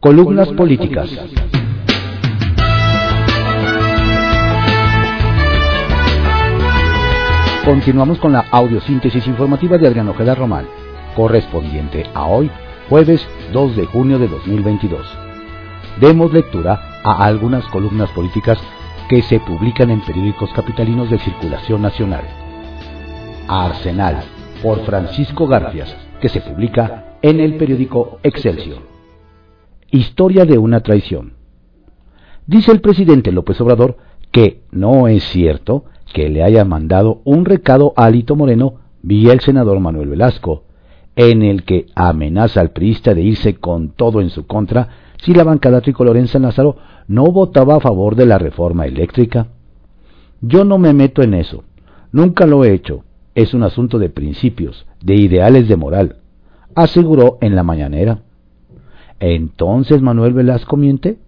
Columnas políticas. Continuamos con la audiosíntesis informativa de Adriano Ojeda Román, correspondiente a hoy, jueves 2 de junio de 2022. Demos lectura a algunas columnas políticas que se publican en periódicos capitalinos de circulación nacional. Arsenal, por Francisco Garfias, que se publica en el periódico Excelsior. Historia de una traición. Dice el presidente López Obrador que no es cierto que le haya mandado un recado a Alito Moreno vía el senador Manuel Velasco, en el que amenaza al priista de irse con todo en su contra si la bancada tricolor en San Lázaro no votaba a favor de la reforma eléctrica. Yo no me meto en eso, nunca lo he hecho, es un asunto de principios, de ideales de moral, aseguró en la mañanera. Entonces Manuel Velasco miente.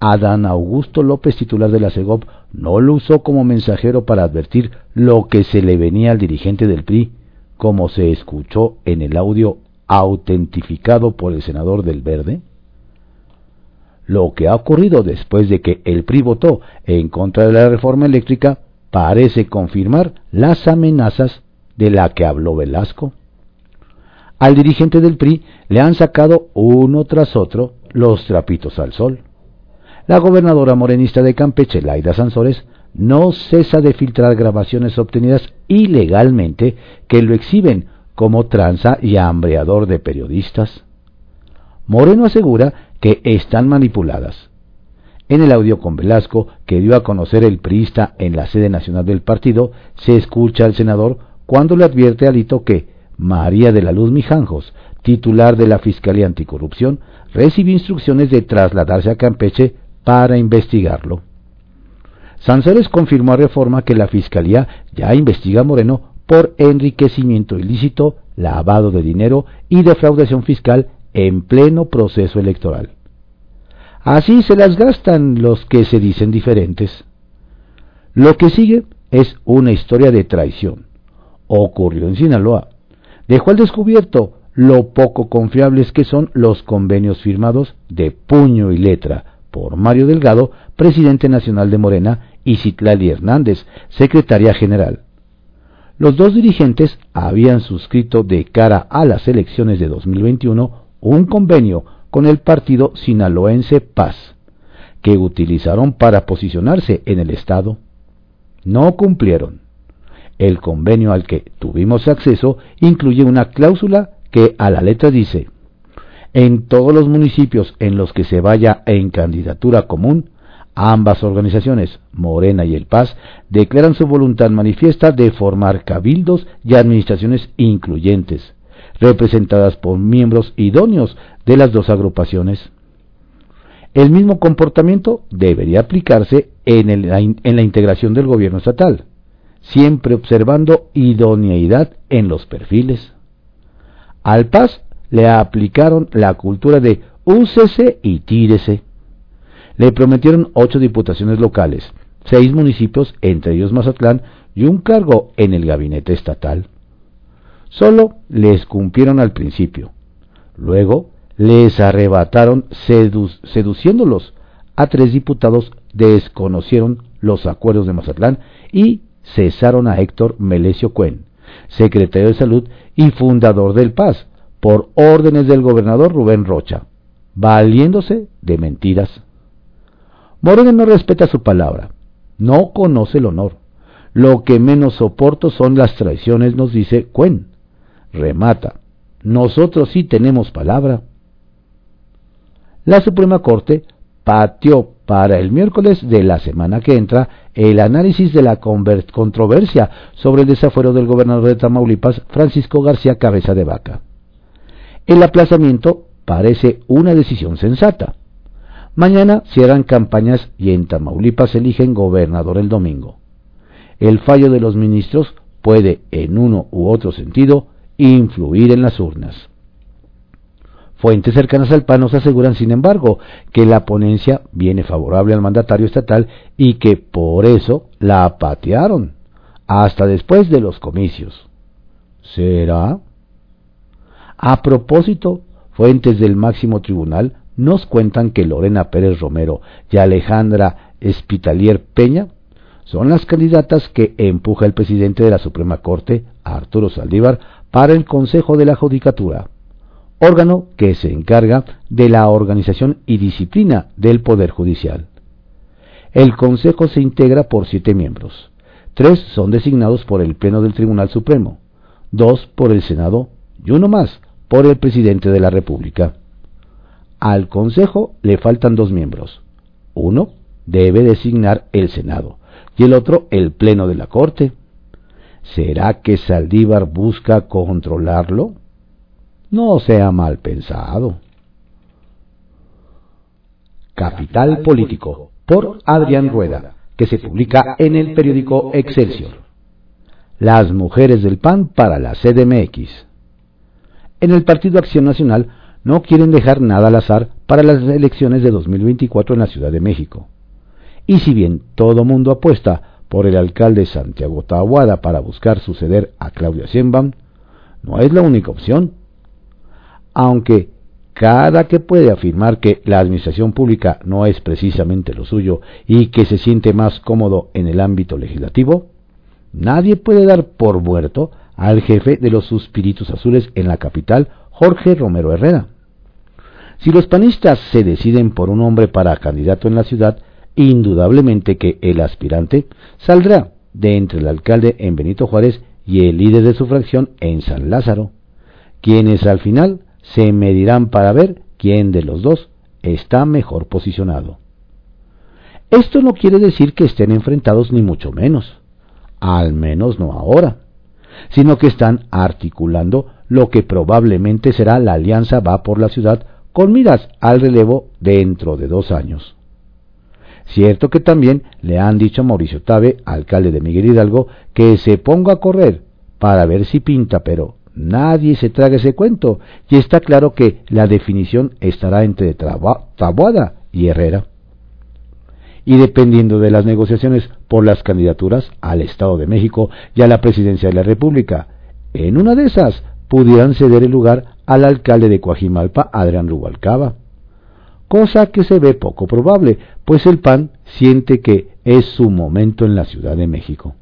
Adán Augusto López, titular de la CEGOP, no lo usó como mensajero para advertir lo que se le venía al dirigente del PRI, como se escuchó en el audio autentificado por el senador del Verde. Lo que ha ocurrido después de que el PRI votó en contra de la reforma eléctrica parece confirmar las amenazas de la que habló Velasco. Al dirigente del PRI le han sacado uno tras otro los trapitos al sol. La gobernadora morenista de Campeche, Laida Sansores, no cesa de filtrar grabaciones obtenidas ilegalmente que lo exhiben como tranza y hambreador de periodistas. Moreno asegura que están manipuladas. En el audio con Velasco, que dio a conocer el priista en la sede nacional del partido, se escucha al senador cuando le advierte a Alito que María de la Luz Mijanjos, titular de la Fiscalía Anticorrupción, recibió instrucciones de trasladarse a Campeche para investigarlo. Sanzores confirmó a Reforma que la Fiscalía ya investiga a Moreno por enriquecimiento ilícito, lavado de dinero y defraudación fiscal en pleno proceso electoral. Así se las gastan los que se dicen diferentes. Lo que sigue es una historia de traición. Ocurrió en Sinaloa dejó al descubierto lo poco confiables que son los convenios firmados de puño y letra por Mario Delgado, presidente nacional de Morena, y Citlali Hernández, secretaria general. Los dos dirigentes habían suscrito de cara a las elecciones de 2021 un convenio con el partido sinaloense Paz, que utilizaron para posicionarse en el Estado. No cumplieron. El convenio al que tuvimos acceso incluye una cláusula que a la letra dice, en todos los municipios en los que se vaya en candidatura común, ambas organizaciones, Morena y El Paz, declaran su voluntad manifiesta de formar cabildos y administraciones incluyentes, representadas por miembros idóneos de las dos agrupaciones. El mismo comportamiento debería aplicarse en, en la integración del gobierno estatal siempre observando idoneidad en los perfiles. Al Paz le aplicaron la cultura de úsese y tírese. Le prometieron ocho diputaciones locales, seis municipios, entre ellos Mazatlán, y un cargo en el gabinete estatal. Solo les cumplieron al principio. Luego les arrebataron seduciéndolos. A tres diputados desconocieron los acuerdos de Mazatlán y cesaron a Héctor Melesio Cuen, secretario de Salud y fundador del Paz, por órdenes del gobernador Rubén Rocha, valiéndose de mentiras. Moreno no respeta su palabra, no conoce el honor. Lo que menos soporto son las traiciones, nos dice Cuen. Remata, nosotros sí tenemos palabra. La Suprema Corte pateó para el miércoles de la semana que entra el análisis de la controversia sobre el desafuero del gobernador de Tamaulipas, Francisco García Cabeza de Vaca. El aplazamiento parece una decisión sensata. Mañana cierran campañas y en Tamaulipas eligen gobernador el domingo. El fallo de los ministros puede, en uno u otro sentido, influir en las urnas. Fuentes cercanas al PAN nos aseguran, sin embargo, que la ponencia viene favorable al mandatario estatal y que por eso la patearon hasta después de los comicios. ¿Será? A propósito, fuentes del máximo tribunal nos cuentan que Lorena Pérez Romero y Alejandra Espitalier Peña son las candidatas que empuja el presidente de la Suprema Corte, Arturo Saldívar, para el Consejo de la Judicatura, órgano que se encarga de la organización y disciplina del Poder Judicial. El Consejo se integra por siete miembros. Tres son designados por el Pleno del Tribunal Supremo, dos por el Senado y uno más por el Presidente de la República. Al Consejo le faltan dos miembros. Uno debe designar el Senado y el otro el Pleno de la Corte. ¿Será que Saldívar busca controlarlo? No sea mal pensado. Capital Político, por Adrián Rueda, que se publica en el periódico Excelsior. Las mujeres del PAN para la CDMX. En el Partido Acción Nacional no quieren dejar nada al azar para las elecciones de 2024 en la Ciudad de México. Y si bien todo mundo apuesta por el alcalde Santiago Tahuada para buscar suceder a Claudia Sheinbaum, no es la única opción. Aunque cada que puede afirmar que la administración pública no es precisamente lo suyo y que se siente más cómodo en el ámbito legislativo, nadie puede dar por muerto al jefe de los suspiritos azules en la capital, Jorge Romero Herrera. Si los panistas se deciden por un hombre para candidato en la ciudad, indudablemente que el aspirante saldrá de entre el alcalde en Benito Juárez y el líder de su fracción en San Lázaro, quienes al final se medirán para ver quién de los dos está mejor posicionado. Esto no quiere decir que estén enfrentados ni mucho menos, al menos no ahora, sino que están articulando lo que probablemente será la alianza va por la ciudad con miras al relevo dentro de dos años. Cierto que también le han dicho a Mauricio Tabe, alcalde de Miguel Hidalgo, que se ponga a correr para ver si pinta, pero nadie se traga ese cuento, y está claro que la definición estará entre Taboada y Herrera. Y dependiendo de las negociaciones por las candidaturas al Estado de México y a la presidencia de la República, en una de esas pudieran ceder el lugar al alcalde de Coajimalpa, Adrián Rubalcaba cosa que se ve poco probable, pues el PAN siente que es su momento en la Ciudad de México.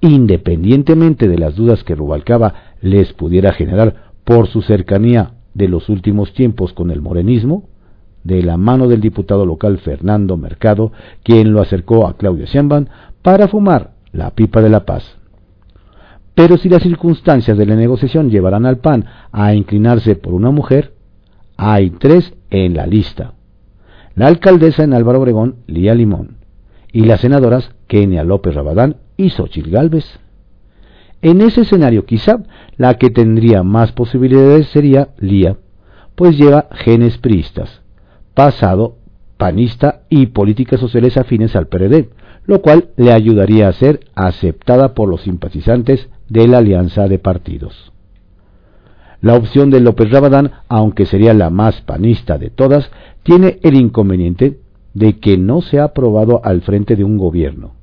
Independientemente de las dudas que Rubalcaba les pudiera generar por su cercanía de los últimos tiempos con el morenismo, de la mano del diputado local Fernando Mercado, quien lo acercó a Claudio Sheinbaum para fumar la pipa de la paz. Pero si las circunstancias de la negociación llevarán al PAN a inclinarse por una mujer, hay tres en la lista. La alcaldesa en Álvaro Obregón, Lía Limón, y las senadoras Kenia López Rabadán y Xochitl Gálvez. En ese escenario quizá la que tendría más posibilidades sería Lía, pues lleva genes priistas, pasado panista y políticas sociales afines al PRD, lo cual le ayudaría a ser aceptada por los simpatizantes de la alianza de partidos. La opción de López Rabadán, aunque sería la más panista de todas, tiene el inconveniente de que no se ha aprobado al frente de un gobierno,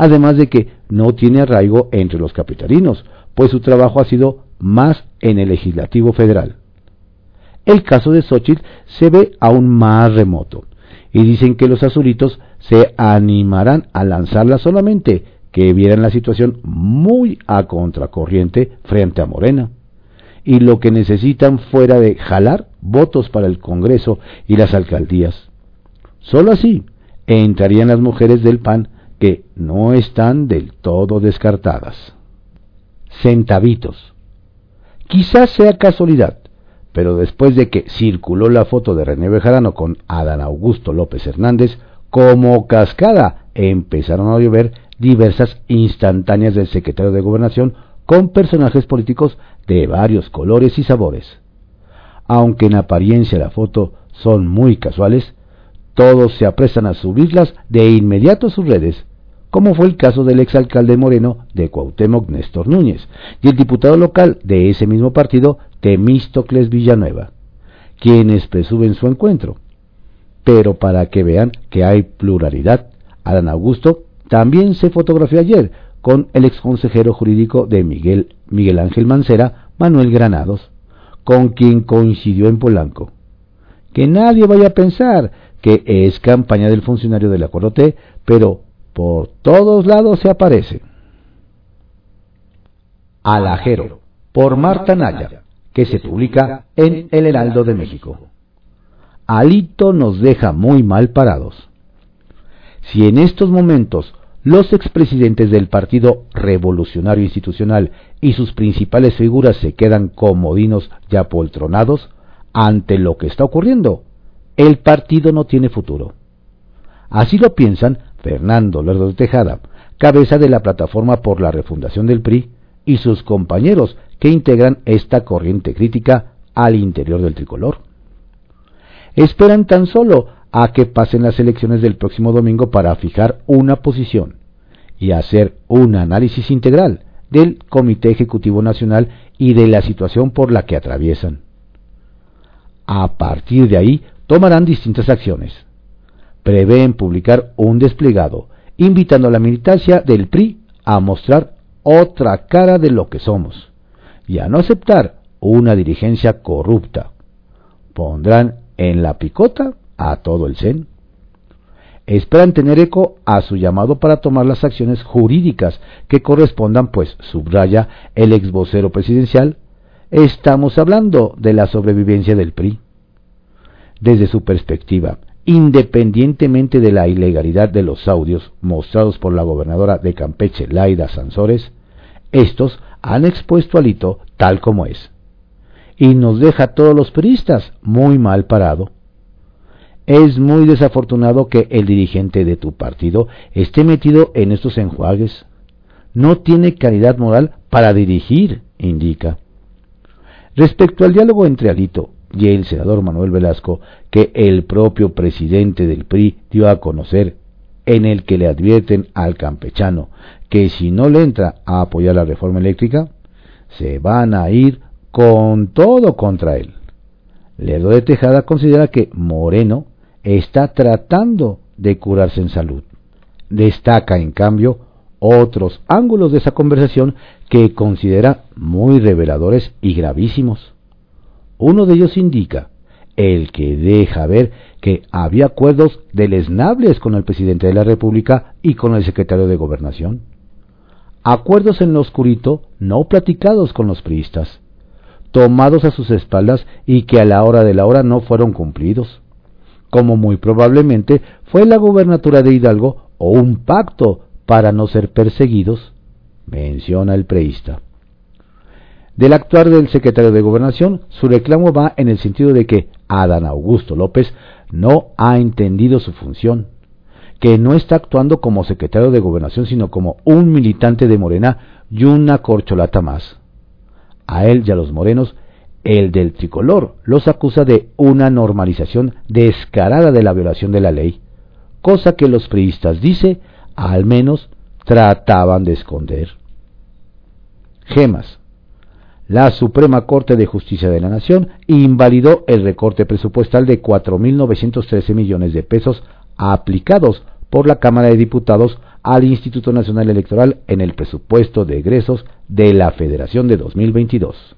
además de que no tiene arraigo entre los capitalinos, pues su trabajo ha sido más en el legislativo federal. El caso de Xochitl se ve aún más remoto, y dicen que los azulitos se animarán a lanzarla solamente que vieran la situación muy a contracorriente frente a Morena y lo que necesitan fuera de jalar votos para el Congreso y las alcaldías. Solo así entrarían las mujeres del PAN que no están del todo descartadas. Centavitos. Quizás sea casualidad, pero después de que circuló la foto de René Bejarano con Adán Augusto López Hernández, como cascada empezaron a llover diversas instantáneas del secretario de Gobernación con personajes políticos de varios colores y sabores. Aunque en apariencia la foto son muy casuales, todos se apresan a subirlas de inmediato a sus redes, como fue el caso del exalcalde moreno de Cuauhtémoc Néstor Núñez y el diputado local de ese mismo partido Temístocles Villanueva, quienes presumen su encuentro. Pero para que vean que hay pluralidad, Adán Augusto también se fotografió ayer con el exconsejero jurídico de Miguel, Miguel Ángel Mancera, Manuel Granados, con quien coincidió en Polanco. que nadie vaya a pensar que es campaña del funcionario de la Corte, pero por todos lados se aparece. Alajero, por Marta Naya, que se publica en El Heraldo de México. Alito nos deja muy mal parados. Si en estos momentos los expresidentes del Partido Revolucionario Institucional y sus principales figuras se quedan comodinos y apoltronados ante lo que está ocurriendo, el partido no tiene futuro. Así lo piensan Fernando Lerdo de Tejada, cabeza de la plataforma por la refundación del PRI, y sus compañeros que integran esta corriente crítica al interior del tricolor. Esperan tan solo a que pasen las elecciones del próximo domingo para fijar una posición y hacer un análisis integral del Comité Ejecutivo Nacional y de la situación por la que atraviesan. A partir de ahí tomarán distintas acciones. Prevén publicar un desplegado invitando a la militancia del PRI a mostrar otra cara de lo que somos y a no aceptar una dirigencia corrupta. Pondrán en la picota a todo el CEN. Esperan tener eco a su llamado para tomar las acciones jurídicas que correspondan, pues, subraya el ex vocero presidencial, estamos hablando de la sobrevivencia del PRI. Desde su perspectiva, independientemente de la ilegalidad de los audios mostrados por la gobernadora de Campeche, Laida Sansores, estos han expuesto al hito tal como es. Y nos deja a todos los peristas muy mal parado. Es muy desafortunado que el dirigente de tu partido esté metido en estos enjuagues. No tiene calidad moral para dirigir, indica. Respecto al diálogo entre Alito y el senador Manuel Velasco, que el propio presidente del PRI dio a conocer, en el que le advierten al campechano que si no le entra a apoyar la reforma eléctrica, se van a ir con todo contra él. Lerdo de Tejada considera que Moreno está tratando de curarse en salud. Destaca, en cambio, otros ángulos de esa conversación que considera muy reveladores y gravísimos. Uno de ellos indica el que deja ver que había acuerdos deleznables con el presidente de la República y con el secretario de Gobernación. Acuerdos en lo oscurito no platicados con los priistas, tomados a sus espaldas y que a la hora de la hora no fueron cumplidos, como muy probablemente fue la gubernatura de Hidalgo o un pacto para no ser perseguidos, menciona el preista. Del actuar del secretario de Gobernación, su reclamo va en el sentido de que Adán Augusto López no ha entendido su función, que no está actuando como secretario de Gobernación, sino como un militante de Morena y una corcholata más. A él y a los morenos, el del tricolor los acusa de una normalización descarada de la violación de la ley, cosa que los priistas, dice, al menos trataban de esconder. Gemas, la Suprema Corte de Justicia de la Nación invalidó el recorte presupuestal de 4.913 millones de pesos aplicados por la Cámara de Diputados al Instituto Nacional Electoral en el presupuesto de egresos de la Federación de 2022.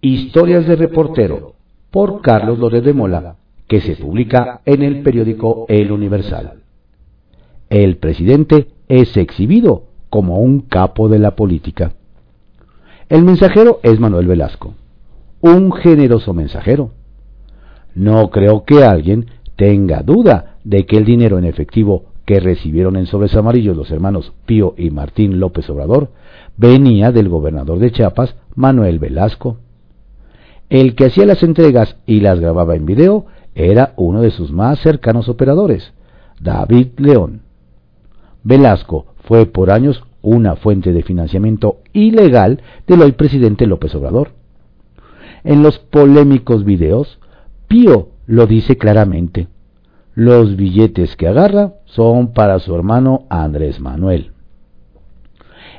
Historias de reportero por Carlos López de Mola, que se publica en el periódico El Universal. El presidente es exhibido como un capo de la política. El mensajero es Manuel Velasco, un generoso mensajero. No creo que alguien tenga duda de que el dinero en efectivo que recibieron en sobres amarillos los hermanos Pío y Martín López Obrador venía del gobernador de Chiapas, Manuel Velasco. El que hacía las entregas y las grababa en video era uno de sus más cercanos operadores, David León. Velasco fue por años una fuente de financiamiento ilegal del hoy presidente López Obrador. En los polémicos videos, Pío lo dice claramente. Los billetes que agarra son para su hermano Andrés Manuel.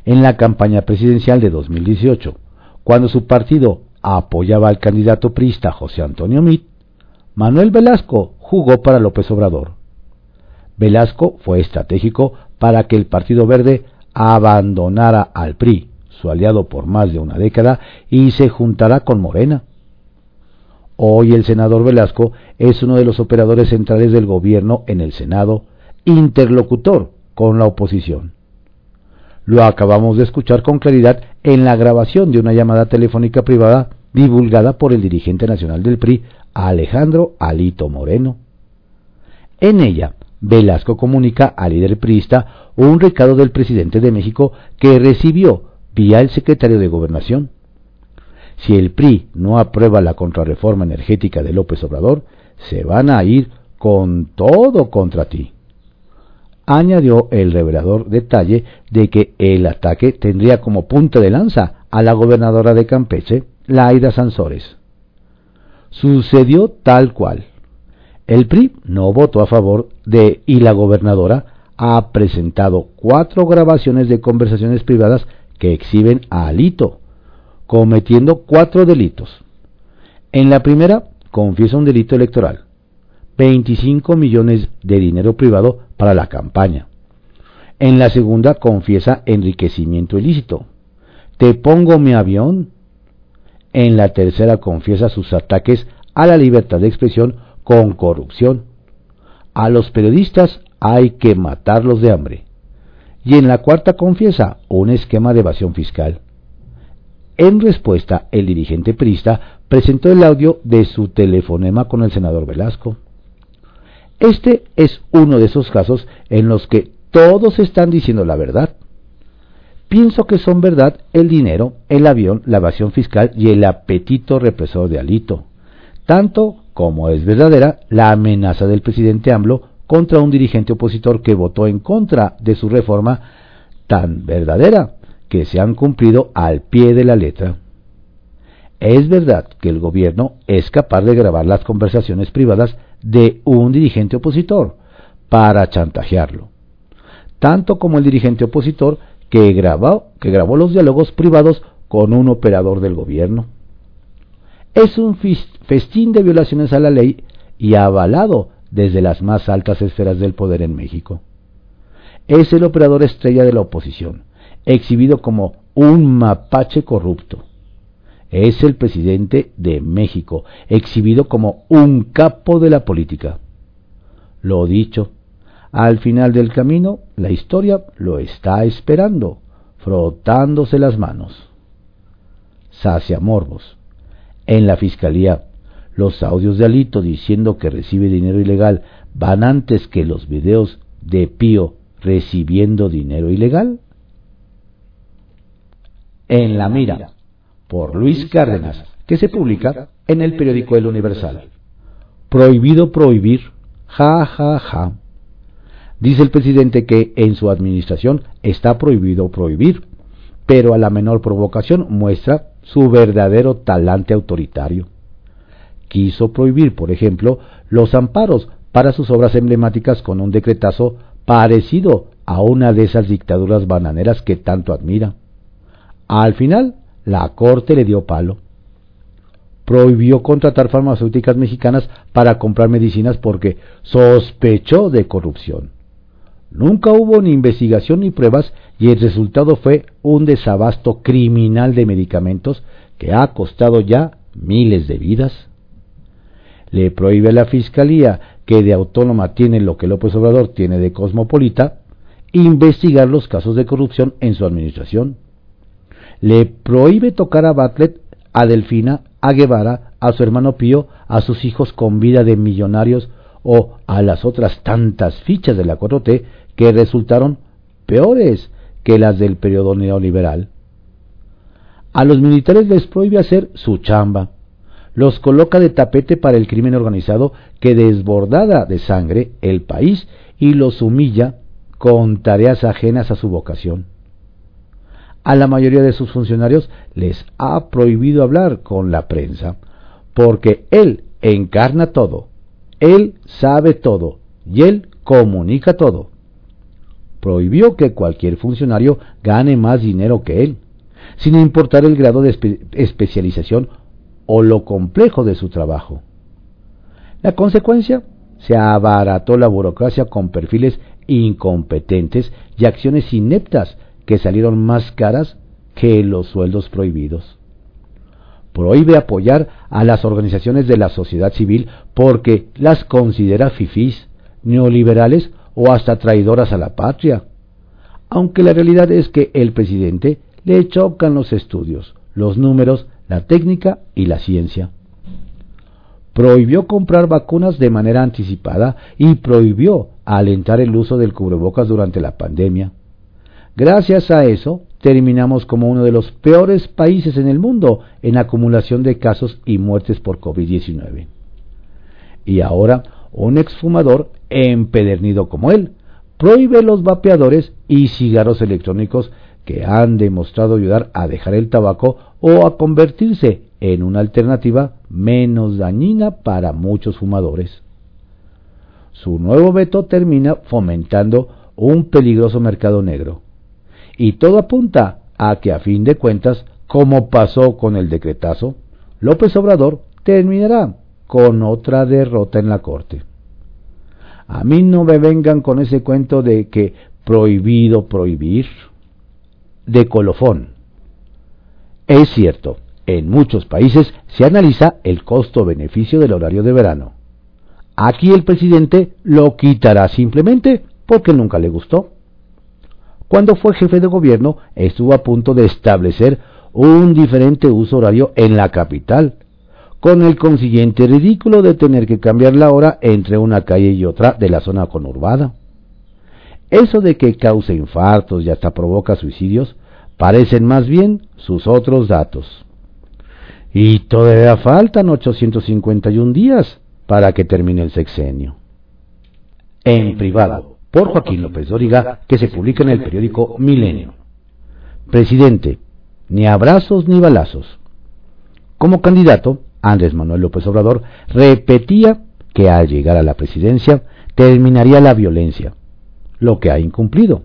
En la campaña presidencial de 2018, cuando su partido apoyaba al candidato priista José Antonio Mit, Manuel Velasco jugó para López Obrador. Velasco fue estratégico para que el Partido Verde abandonara al PRI, su aliado por más de una década, y se juntará con Morena. Hoy el senador Velasco es uno de los operadores centrales del gobierno en el Senado, interlocutor con la oposición. Lo acabamos de escuchar con claridad en la grabación de una llamada telefónica privada divulgada por el dirigente nacional del PRI, Alejandro Alito Moreno. En ella, Velasco comunica al líder priista un recado del presidente de México que recibió vía el secretario de Gobernación. Si el PRI no aprueba la contrarreforma energética de López Obrador, se van a ir con todo contra ti. Añadió el revelador detalle de que el ataque tendría como punta de lanza a la gobernadora de Campeche, Laida Sansores. Sucedió tal cual. El PRI no votó a favor de y la gobernadora ha presentado cuatro grabaciones de conversaciones privadas que exhiben a Alito, cometiendo cuatro delitos. En la primera, confiesa un delito electoral, 25 millones de dinero privado para la campaña. En la segunda, confiesa enriquecimiento ilícito. Te pongo mi avión. En la tercera, confiesa sus ataques a la libertad de expresión con corrupción. A los periodistas hay que matarlos de hambre. Y en la cuarta confiesa un esquema de evasión fiscal. En respuesta, el dirigente prista presentó el audio de su telefonema con el senador Velasco. Este es uno de esos casos en los que todos están diciendo la verdad. Pienso que son verdad el dinero, el avión, la evasión fiscal y el apetito represor de Alito, tanto como es verdadera la amenaza del presidente AMLO contra un dirigente opositor que votó en contra de su reforma tan verdadera que se han cumplido al pie de la letra. Es verdad que el gobierno es capaz de grabar las conversaciones privadas de un dirigente opositor para chantajearlo, tanto como el dirigente opositor que grabó, que grabó los diálogos privados con un operador del gobierno. Es un festín de violaciones a la ley y avalado desde las más altas esferas del poder en México. Es el operador estrella de la oposición, exhibido como un mapache corrupto. Es el presidente de México, exhibido como un capo de la política. Lo dicho, al final del camino, la historia lo está esperando, frotándose las manos. Sacia Morbos. En la fiscalía los audios de Alito diciendo que recibe dinero ilegal van antes que los videos de Pío recibiendo dinero ilegal? En la mira, por Luis Cárdenas, que se publica en el periódico El Universal. Prohibido prohibir, ja, ja, ja. Dice el presidente que en su administración está prohibido prohibir, pero a la menor provocación muestra su verdadero talante autoritario quiso prohibir, por ejemplo, los amparos para sus obras emblemáticas con un decretazo parecido a una de esas dictaduras bananeras que tanto admira. Al final, la Corte le dio palo. Prohibió contratar farmacéuticas mexicanas para comprar medicinas porque sospechó de corrupción. Nunca hubo ni investigación ni pruebas y el resultado fue un desabasto criminal de medicamentos que ha costado ya miles de vidas le prohíbe a la Fiscalía, que de autónoma tiene lo que López Obrador tiene de cosmopolita, investigar los casos de corrupción en su administración. Le prohíbe tocar a Bartlett, a Delfina, a Guevara, a su hermano Pío, a sus hijos con vida de millonarios o a las otras tantas fichas de la 4T que resultaron peores que las del periodo neoliberal. A los militares les prohíbe hacer su chamba, los coloca de tapete para el crimen organizado que desbordada de sangre el país y los humilla con tareas ajenas a su vocación. A la mayoría de sus funcionarios les ha prohibido hablar con la prensa, porque él encarna todo, él sabe todo y él comunica todo. Prohibió que cualquier funcionario gane más dinero que él, sin importar el grado de especialización o lo complejo de su trabajo. La consecuencia, se abarató la burocracia con perfiles incompetentes y acciones ineptas que salieron más caras que los sueldos prohibidos. prohíbe apoyar a las organizaciones de la sociedad civil porque las considera fifís, neoliberales o hasta traidoras a la patria. Aunque la realidad es que el presidente le chocan los estudios, los números, la técnica y la ciencia. Prohibió comprar vacunas de manera anticipada y prohibió alentar el uso del cubrebocas durante la pandemia. Gracias a eso, terminamos como uno de los peores países en el mundo en acumulación de casos y muertes por COVID-19. Y ahora, un exfumador empedernido como él prohíbe los vapeadores y cigarros electrónicos que han demostrado ayudar a dejar el tabaco o a convertirse en una alternativa menos dañina para muchos fumadores. Su nuevo veto termina fomentando un peligroso mercado negro y todo apunta a que a fin de cuentas, como pasó con el decretazo, López Obrador terminará con otra derrota en la Corte. A mí no me vengan con ese cuento de que prohibido prohibir, de colofón. Es cierto, en muchos países se analiza el costo-beneficio del horario de verano. Aquí el presidente lo quitará simplemente porque nunca le gustó. Cuando fue jefe de gobierno, estuvo a punto de establecer un diferente uso horario en la capital, con el consiguiente ridículo de tener que cambiar la hora entre una calle y otra de la zona conurbada. Eso de que cause infartos y hasta provoca suicidios parecen más bien sus otros datos. Y todavía faltan 851 días para que termine el sexenio. En privado por Joaquín López Dóriga, que se publica en el periódico Milenio. Presidente, ni abrazos ni balazos. Como candidato, Andrés Manuel López Obrador repetía que al llegar a la presidencia terminaría la violencia, lo que ha incumplido.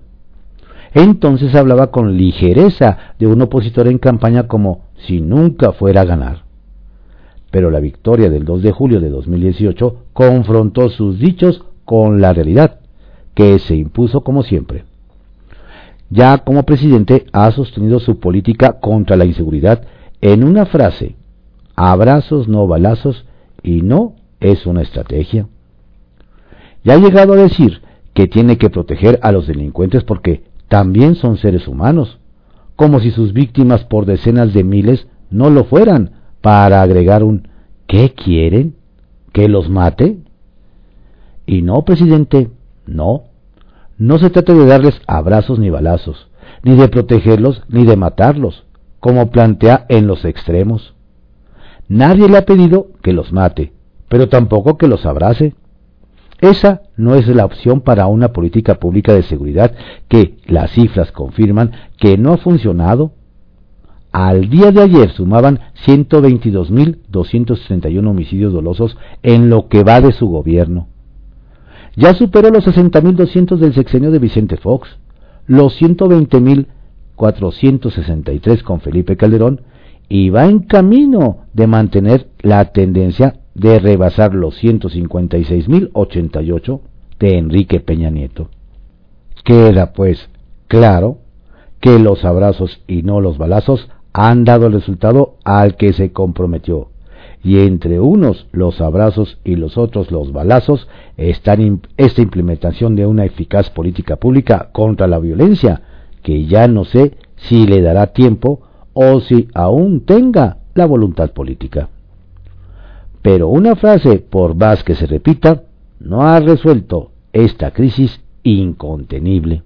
Entonces hablaba con ligereza de un opositor en campaña como si nunca fuera a ganar. Pero la victoria del 2 de julio de 2018 confrontó sus dichos con la realidad que se impuso como siempre. Ya como presidente ha sostenido su política contra la inseguridad en una frase, abrazos no balazos y no es una estrategia. Ya ha llegado a decir que tiene que proteger a los delincuentes porque también son seres humanos, como si sus víctimas por decenas de miles no lo fueran, para agregar un ¿qué quieren? ¿Que los mate? Y no, presidente, no. No se trata de darles abrazos ni balazos, ni de protegerlos ni de matarlos, como plantea en los extremos. Nadie le ha pedido que los mate, pero tampoco que los abrace. Esa no es la opción para una política pública de seguridad que las cifras confirman que no ha funcionado. Al día de ayer sumaban 122.231 homicidios dolosos en lo que va de su gobierno. Ya superó los 60.200 del sexenio de Vicente Fox, los 120.463 con Felipe Calderón y va en camino de mantener la tendencia de rebasar los 156.088 de Enrique Peña Nieto. Queda pues claro que los abrazos y no los balazos han dado el resultado al que se comprometió y entre unos los abrazos y los otros los balazos, están esta implementación de una eficaz política pública contra la violencia, que ya no sé si le dará tiempo o si aún tenga la voluntad política. Pero una frase, por más que se repita, no ha resuelto esta crisis incontenible.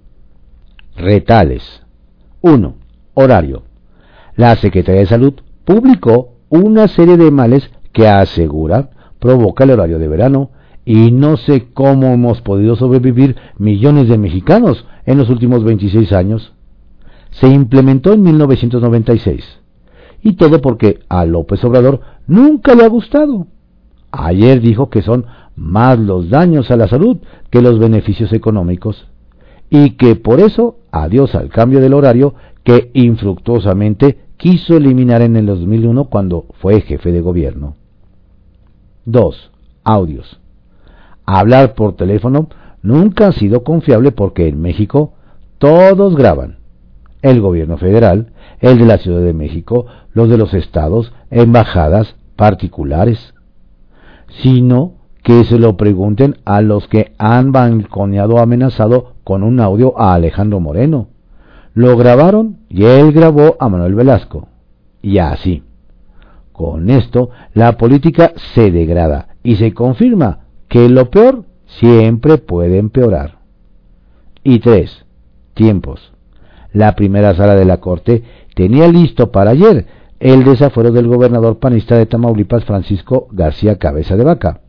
Retales. 1. Horario. La Secretaría de Salud publicó una serie de males que asegura provoca el horario de verano y no sé cómo hemos podido sobrevivir millones de mexicanos en los últimos 26 años. Se implementó en 1996 y todo porque a López Obrador nunca le ha gustado. Ayer dijo que son más los daños a la salud que los beneficios económicos y que por eso adiós al cambio del horario que infructuosamente quiso eliminar en el 2001 cuando fue jefe de gobierno. 2. Audios. Hablar por teléfono nunca ha sido confiable porque en México todos graban. El gobierno federal, el de la Ciudad de México, los de los estados, embajadas, particulares, sino que se lo pregunten a los que han balconeado amenazado con un audio a Alejandro Moreno. Lo grabaron y él grabó a Manuel Velasco. Y así. Con esto, la política se degrada y se confirma que lo peor siempre puede empeorar. Y tres, tiempos. La primera sala de la Corte tenía listo para ayer el desafuero del gobernador panista de Tamaulipas Francisco García Cabeza de Vaca.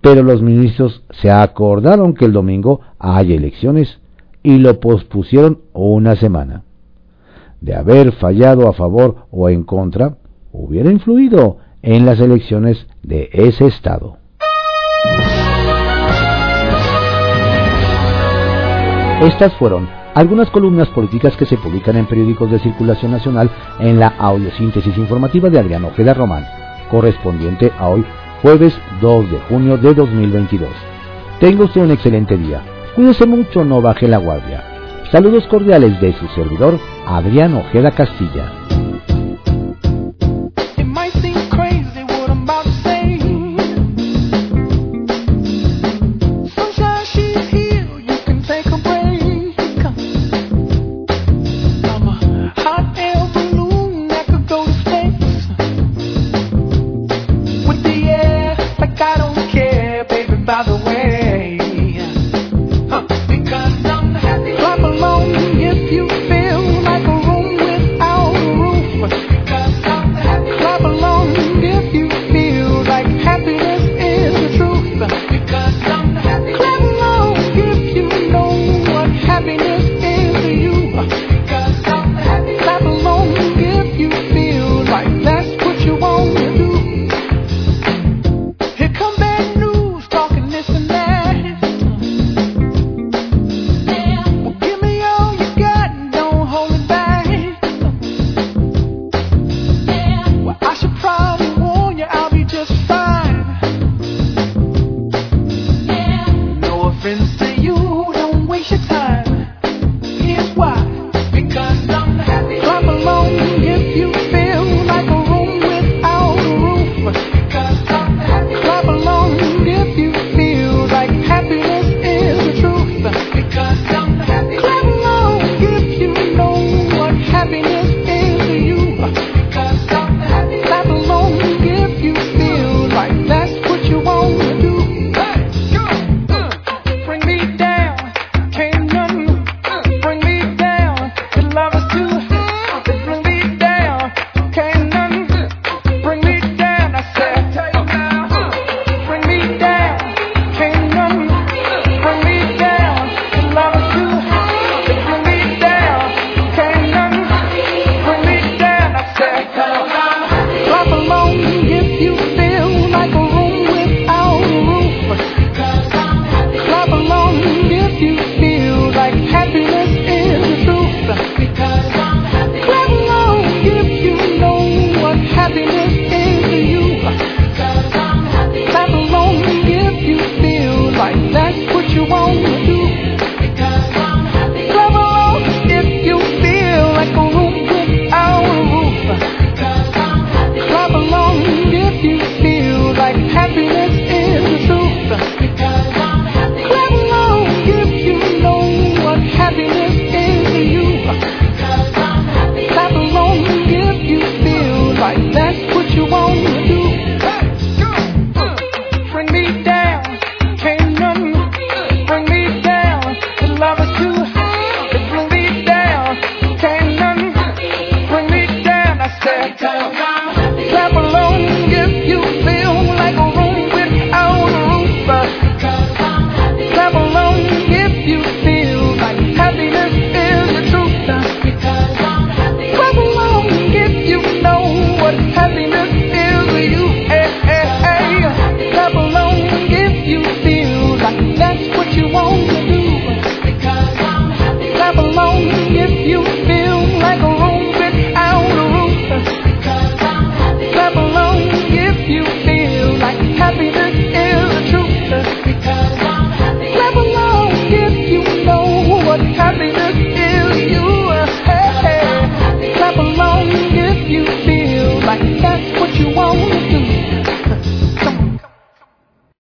Pero los ministros se acordaron que el domingo hay elecciones y lo pospusieron una semana. De haber fallado a favor o en contra, hubiera influido en las elecciones de ese estado. Estas fueron algunas columnas políticas que se publican en periódicos de circulación nacional en la audiosíntesis informativa de Adrián Ojeda Román, correspondiente a hoy, jueves 2 de junio de 2022. Tenga usted un excelente día. Cuídese mucho, no baje la guardia. Saludos cordiales de su servidor, Adrián Ojeda Castilla.